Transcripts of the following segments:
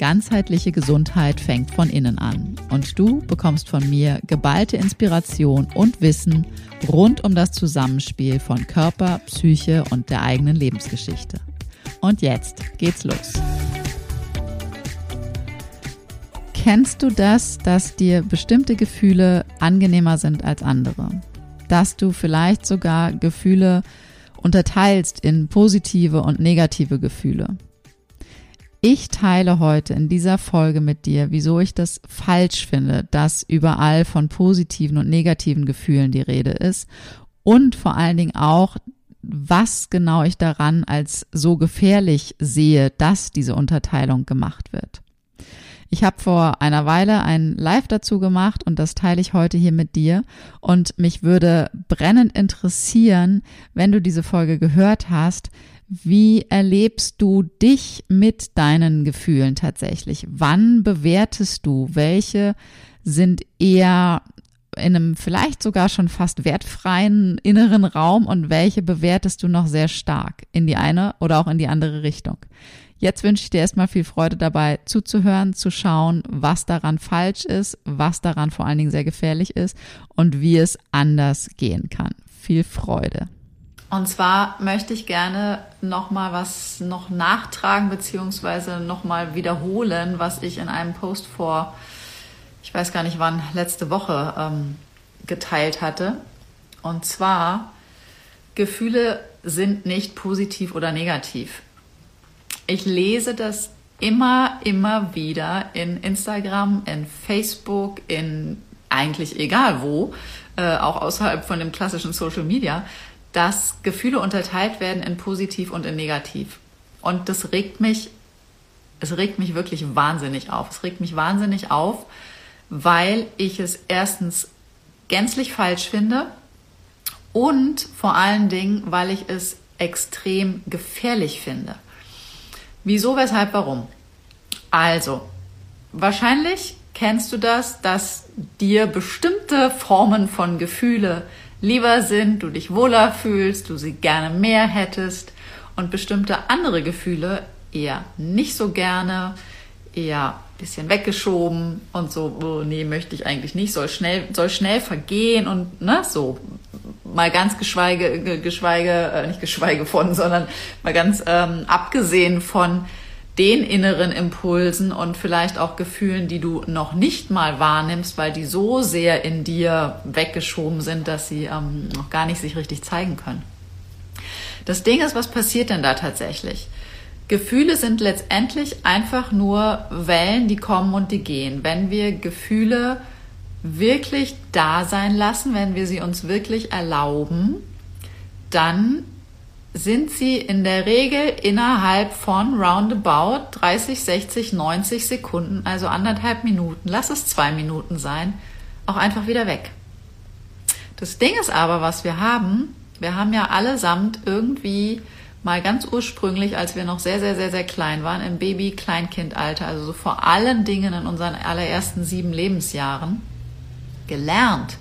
Ganzheitliche Gesundheit fängt von innen an und du bekommst von mir geballte Inspiration und Wissen rund um das Zusammenspiel von Körper, Psyche und der eigenen Lebensgeschichte. Und jetzt geht's los. Kennst du das, dass dir bestimmte Gefühle angenehmer sind als andere? Dass du vielleicht sogar Gefühle unterteilst in positive und negative Gefühle? Ich teile heute in dieser Folge mit dir, wieso ich das falsch finde, dass überall von positiven und negativen Gefühlen die Rede ist und vor allen Dingen auch, was genau ich daran als so gefährlich sehe, dass diese Unterteilung gemacht wird. Ich habe vor einer Weile ein Live dazu gemacht und das teile ich heute hier mit dir. Und mich würde brennend interessieren, wenn du diese Folge gehört hast, wie erlebst du dich mit deinen Gefühlen tatsächlich? Wann bewertest du? Welche sind eher in einem vielleicht sogar schon fast wertfreien inneren Raum und welche bewertest du noch sehr stark in die eine oder auch in die andere Richtung? Jetzt wünsche ich dir erstmal viel Freude dabei zuzuhören, zu schauen, was daran falsch ist, was daran vor allen Dingen sehr gefährlich ist und wie es anders gehen kann. Viel Freude. Und zwar möchte ich gerne nochmal was noch nachtragen beziehungsweise nochmal wiederholen, was ich in einem Post vor, ich weiß gar nicht wann, letzte Woche ähm, geteilt hatte. Und zwar, Gefühle sind nicht positiv oder negativ. Ich lese das immer, immer wieder in Instagram, in Facebook, in eigentlich egal wo, äh, auch außerhalb von dem klassischen Social Media, dass Gefühle unterteilt werden in positiv und in negativ. Und das regt mich, es regt mich wirklich wahnsinnig auf. Es regt mich wahnsinnig auf, weil ich es erstens gänzlich falsch finde und vor allen Dingen, weil ich es extrem gefährlich finde. Wieso, weshalb, warum? Also, wahrscheinlich kennst du das, dass dir bestimmte Formen von Gefühle lieber sind, du dich wohler fühlst, du sie gerne mehr hättest und bestimmte andere Gefühle eher nicht so gerne, eher ein bisschen weggeschoben und so, oh, nee, möchte ich eigentlich nicht, soll schnell, soll schnell vergehen und ne, so. Mal ganz geschweige, geschweige, äh, nicht geschweige von, sondern mal ganz ähm, abgesehen von den inneren Impulsen und vielleicht auch Gefühlen, die du noch nicht mal wahrnimmst, weil die so sehr in dir weggeschoben sind, dass sie ähm, noch gar nicht sich richtig zeigen können. Das Ding ist, was passiert denn da tatsächlich? Gefühle sind letztendlich einfach nur Wellen, die kommen und die gehen. Wenn wir Gefühle wirklich da sein lassen, wenn wir sie uns wirklich erlauben, dann sind sie in der Regel innerhalb von roundabout 30, 60, 90 Sekunden, also anderthalb Minuten, lass es zwei Minuten sein, auch einfach wieder weg. Das Ding ist aber, was wir haben, wir haben ja allesamt irgendwie mal ganz ursprünglich, als wir noch sehr, sehr, sehr, sehr klein waren, im Baby-Kleinkindalter, also so vor allen Dingen in unseren allerersten sieben Lebensjahren, gelernt,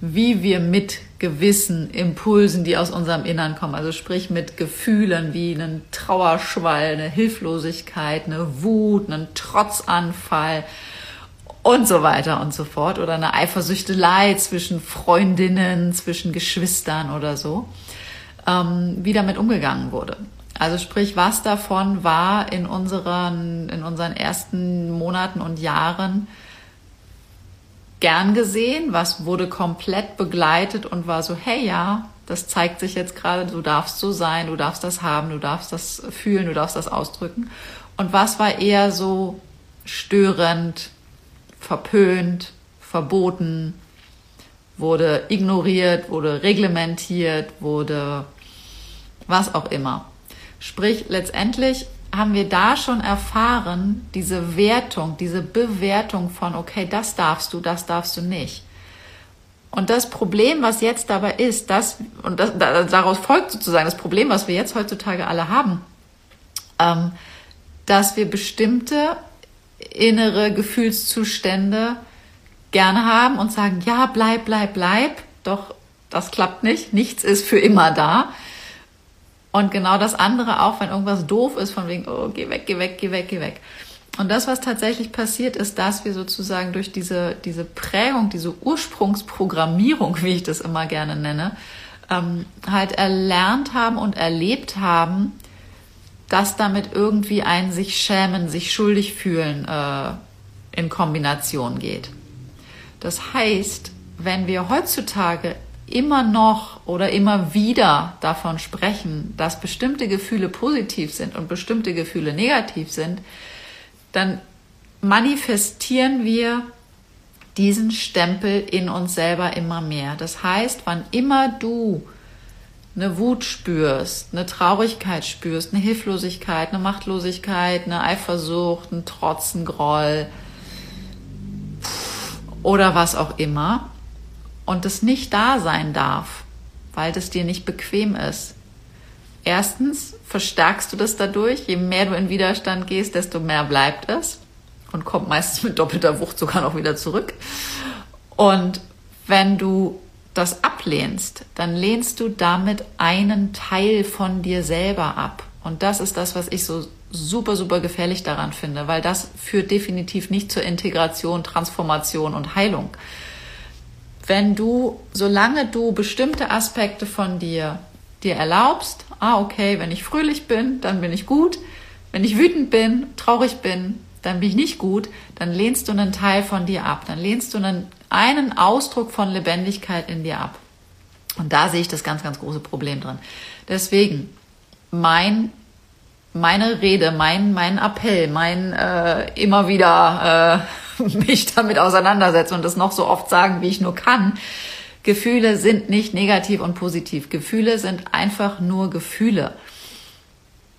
wie wir mit gewissen Impulsen, die aus unserem Innern kommen, also sprich mit Gefühlen wie einen Trauerschwall, eine Hilflosigkeit, eine Wut, einen Trotzanfall und so weiter und so fort oder eine Eifersüchtelei zwischen Freundinnen, zwischen Geschwistern oder so, ähm, wie damit umgegangen wurde. Also sprich, was davon war in unseren, in unseren ersten Monaten und Jahren gern gesehen, was wurde komplett begleitet und war so, hey ja, das zeigt sich jetzt gerade, du darfst so sein, du darfst das haben, du darfst das fühlen, du darfst das ausdrücken. Und was war eher so störend, verpönt, verboten, wurde ignoriert, wurde reglementiert, wurde was auch immer. Sprich, letztendlich haben wir da schon erfahren, diese Wertung, diese Bewertung von, okay, das darfst du, das darfst du nicht. Und das Problem, was jetzt dabei ist, dass, und das, daraus folgt sozusagen das Problem, was wir jetzt heutzutage alle haben, ähm, dass wir bestimmte innere Gefühlszustände gerne haben und sagen, ja, bleib, bleib, bleib. Doch das klappt nicht. Nichts ist für immer da. Und genau das andere auch, wenn irgendwas doof ist, von wegen, oh, geh weg, geh weg, geh weg, geh weg. Und das, was tatsächlich passiert, ist, dass wir sozusagen durch diese, diese Prägung, diese Ursprungsprogrammierung, wie ich das immer gerne nenne, ähm, halt erlernt haben und erlebt haben, dass damit irgendwie ein sich schämen, sich schuldig fühlen äh, in Kombination geht. Das heißt, wenn wir heutzutage immer noch oder immer wieder davon sprechen, dass bestimmte Gefühle positiv sind und bestimmte Gefühle negativ sind, dann manifestieren wir diesen Stempel in uns selber immer mehr. Das heißt, wann immer du eine Wut spürst, eine Traurigkeit spürst, eine Hilflosigkeit, eine Machtlosigkeit, eine Eifersucht, einen Trotz, einen Groll oder was auch immer, und es nicht da sein darf, weil das dir nicht bequem ist. Erstens verstärkst du das dadurch, je mehr du in Widerstand gehst, desto mehr bleibt es und kommt meistens mit doppelter Wucht sogar noch wieder zurück. Und wenn du das ablehnst, dann lehnst du damit einen Teil von dir selber ab. Und das ist das, was ich so super, super gefährlich daran finde, weil das führt definitiv nicht zur Integration, Transformation und Heilung wenn du, solange du bestimmte Aspekte von dir dir erlaubst, ah, okay, wenn ich fröhlich bin, dann bin ich gut. Wenn ich wütend bin, traurig bin, dann bin ich nicht gut, dann lehnst du einen Teil von dir ab. Dann lehnst du einen, einen Ausdruck von Lebendigkeit in dir ab. Und da sehe ich das ganz, ganz große Problem drin. Deswegen, mein, meine Rede, mein, mein Appell, mein äh, immer wieder äh, mich damit auseinandersetzen und das noch so oft sagen, wie ich nur kann. Gefühle sind nicht negativ und positiv. Gefühle sind einfach nur Gefühle.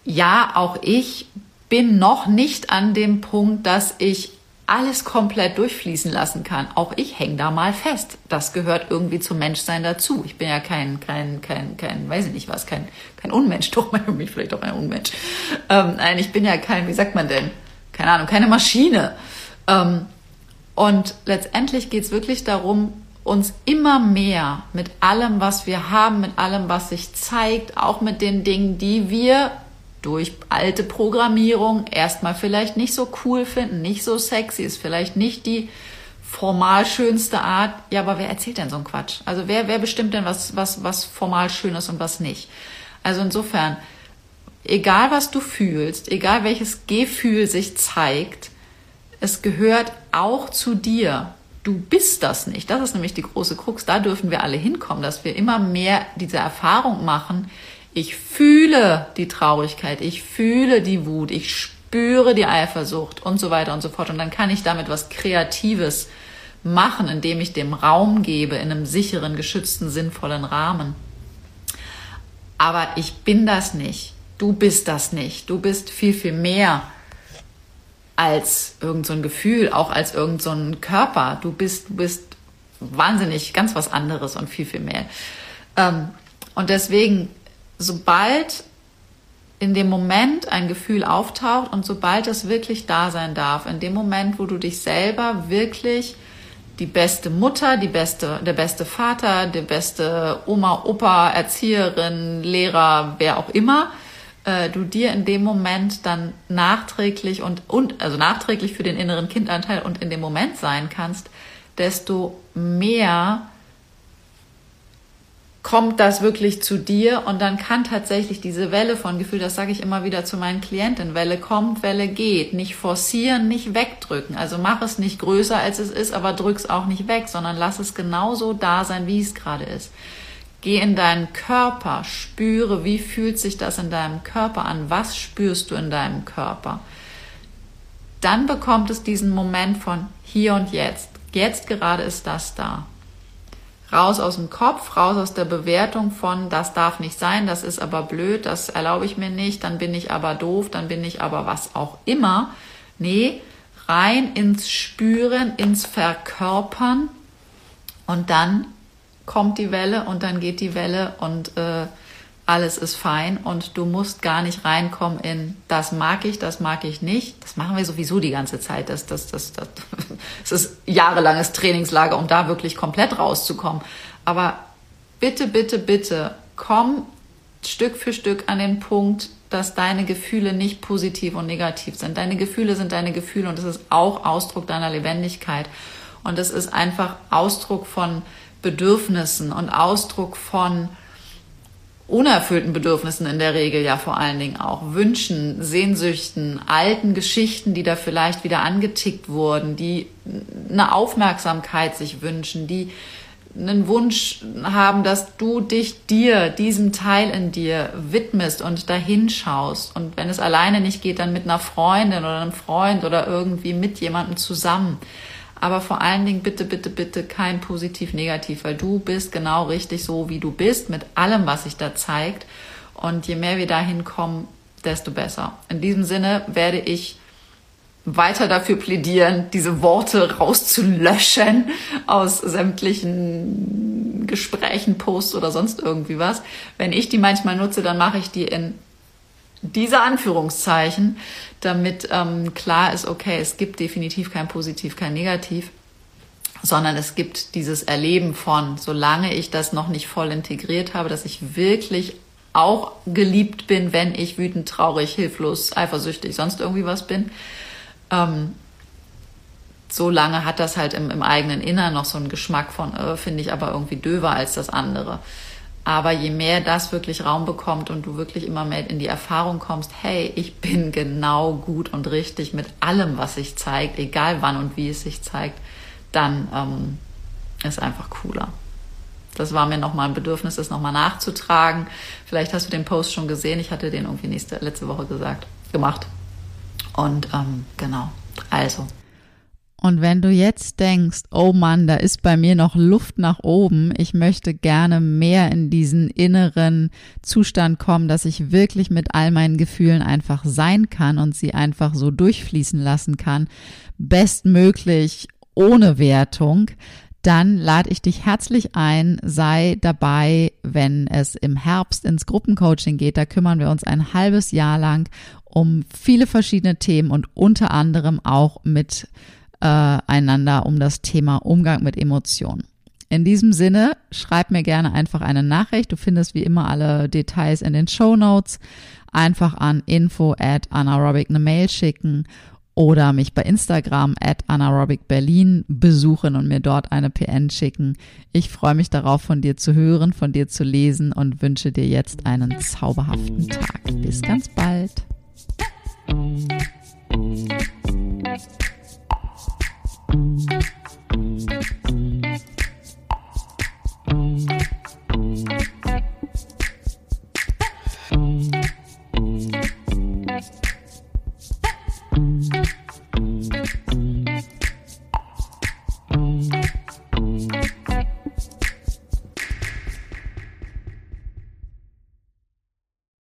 Ja, auch ich bin noch nicht an dem Punkt, dass ich alles komplett durchfließen lassen kann. Auch ich hänge da mal fest. Das gehört irgendwie zum Menschsein dazu. Ich bin ja kein, kein, kein, kein, weiß ich nicht was, kein, kein Unmensch. Doch, man mich vielleicht auch ein Unmensch. Ähm, nein, ich bin ja kein, wie sagt man denn? Keine Ahnung, keine Maschine. Ähm, und letztendlich geht es wirklich darum, uns immer mehr mit allem, was wir haben, mit allem, was sich zeigt, auch mit den Dingen, die wir durch alte Programmierung erstmal vielleicht nicht so cool finden, nicht so sexy, ist vielleicht nicht die formal schönste Art. Ja, aber wer erzählt denn so einen Quatsch? Also wer, wer bestimmt denn, was, was, was formal schön ist und was nicht? Also insofern, egal was du fühlst, egal welches Gefühl sich zeigt, es gehört auch zu dir. Du bist das nicht. Das ist nämlich die große Krux. Da dürfen wir alle hinkommen, dass wir immer mehr diese Erfahrung machen. Ich fühle die Traurigkeit, ich fühle die Wut, ich spüre die Eifersucht und so weiter und so fort. Und dann kann ich damit was Kreatives machen, indem ich dem Raum gebe, in einem sicheren, geschützten, sinnvollen Rahmen. Aber ich bin das nicht. Du bist das nicht. Du bist viel, viel mehr als irgend so Gefühl, auch als irgend so Körper. Du bist, du bist wahnsinnig ganz was anderes und viel, viel mehr. Ähm, und deswegen, sobald in dem Moment ein Gefühl auftaucht und sobald es wirklich da sein darf, in dem Moment, wo du dich selber wirklich die beste Mutter, die beste, der beste Vater, der beste Oma, Opa, Erzieherin, Lehrer, wer auch immer, äh, du dir in dem Moment dann nachträglich und, und also nachträglich für den inneren Kindanteil und in dem Moment sein kannst, desto mehr kommt das wirklich zu dir und dann kann tatsächlich diese Welle von Gefühl, das sage ich immer wieder zu meinen Klienten, Welle kommt, Welle geht, nicht forcieren, nicht wegdrücken. Also mach es nicht größer als es ist, aber drück's auch nicht weg, sondern lass es genauso da sein, wie es gerade ist. Geh in deinen Körper, spüre, wie fühlt sich das in deinem Körper an, was spürst du in deinem Körper. Dann bekommt es diesen Moment von hier und jetzt. Jetzt gerade ist das da. Raus aus dem Kopf, raus aus der Bewertung von, das darf nicht sein, das ist aber blöd, das erlaube ich mir nicht, dann bin ich aber doof, dann bin ich aber was auch immer. Nee, rein ins Spüren, ins Verkörpern und dann kommt die Welle und dann geht die Welle und äh, alles ist fein und du musst gar nicht reinkommen in das mag ich, das mag ich nicht. Das machen wir sowieso die ganze Zeit. Das, das, das, das, das ist jahrelanges Trainingslager, um da wirklich komplett rauszukommen. Aber bitte, bitte, bitte, komm Stück für Stück an den Punkt, dass deine Gefühle nicht positiv und negativ sind. Deine Gefühle sind deine Gefühle und es ist auch Ausdruck deiner Lebendigkeit. Und es ist einfach Ausdruck von Bedürfnissen und Ausdruck von unerfüllten Bedürfnissen in der Regel ja vor allen Dingen auch, Wünschen, Sehnsüchten, alten Geschichten, die da vielleicht wieder angetickt wurden, die eine Aufmerksamkeit sich wünschen, die einen Wunsch haben, dass du dich dir, diesem Teil in dir widmest und dahin schaust. Und wenn es alleine nicht geht, dann mit einer Freundin oder einem Freund oder irgendwie mit jemandem zusammen. Aber vor allen Dingen bitte, bitte, bitte kein positiv-negativ, weil du bist genau richtig so, wie du bist, mit allem, was sich da zeigt. Und je mehr wir dahin kommen, desto besser. In diesem Sinne werde ich weiter dafür plädieren, diese Worte rauszulöschen aus sämtlichen Gesprächen, Posts oder sonst irgendwie was. Wenn ich die manchmal nutze, dann mache ich die in diese Anführungszeichen, damit ähm, klar ist, okay, es gibt definitiv kein Positiv, kein Negativ, sondern es gibt dieses Erleben von, solange ich das noch nicht voll integriert habe, dass ich wirklich auch geliebt bin, wenn ich wütend, traurig, hilflos, eifersüchtig, sonst irgendwie was bin. Ähm, so lange hat das halt im, im eigenen Innern noch so einen Geschmack von, äh, finde ich aber irgendwie döver als das andere. Aber je mehr das wirklich Raum bekommt und du wirklich immer mehr in die Erfahrung kommst, hey, ich bin genau gut und richtig mit allem, was sich zeigt, egal wann und wie es sich zeigt, dann ähm, ist einfach cooler. Das war mir nochmal ein Bedürfnis, das nochmal nachzutragen. Vielleicht hast du den Post schon gesehen. Ich hatte den irgendwie nächste, letzte Woche gesagt, gemacht. Und ähm, genau. Also, und wenn du jetzt denkst, oh Mann, da ist bei mir noch Luft nach oben, ich möchte gerne mehr in diesen inneren Zustand kommen, dass ich wirklich mit all meinen Gefühlen einfach sein kann und sie einfach so durchfließen lassen kann, bestmöglich ohne Wertung, dann lade ich dich herzlich ein, sei dabei, wenn es im Herbst ins Gruppencoaching geht. Da kümmern wir uns ein halbes Jahr lang um viele verschiedene Themen und unter anderem auch mit äh, einander um das Thema Umgang mit Emotionen. In diesem Sinne, schreib mir gerne einfach eine Nachricht. Du findest wie immer alle Details in den Show Notes. Einfach an info at anaerobic eine Mail schicken oder mich bei Instagram at anaerobicberlin besuchen und mir dort eine PN schicken. Ich freue mich darauf, von dir zu hören, von dir zu lesen und wünsche dir jetzt einen zauberhaften Tag. Bis ganz bald.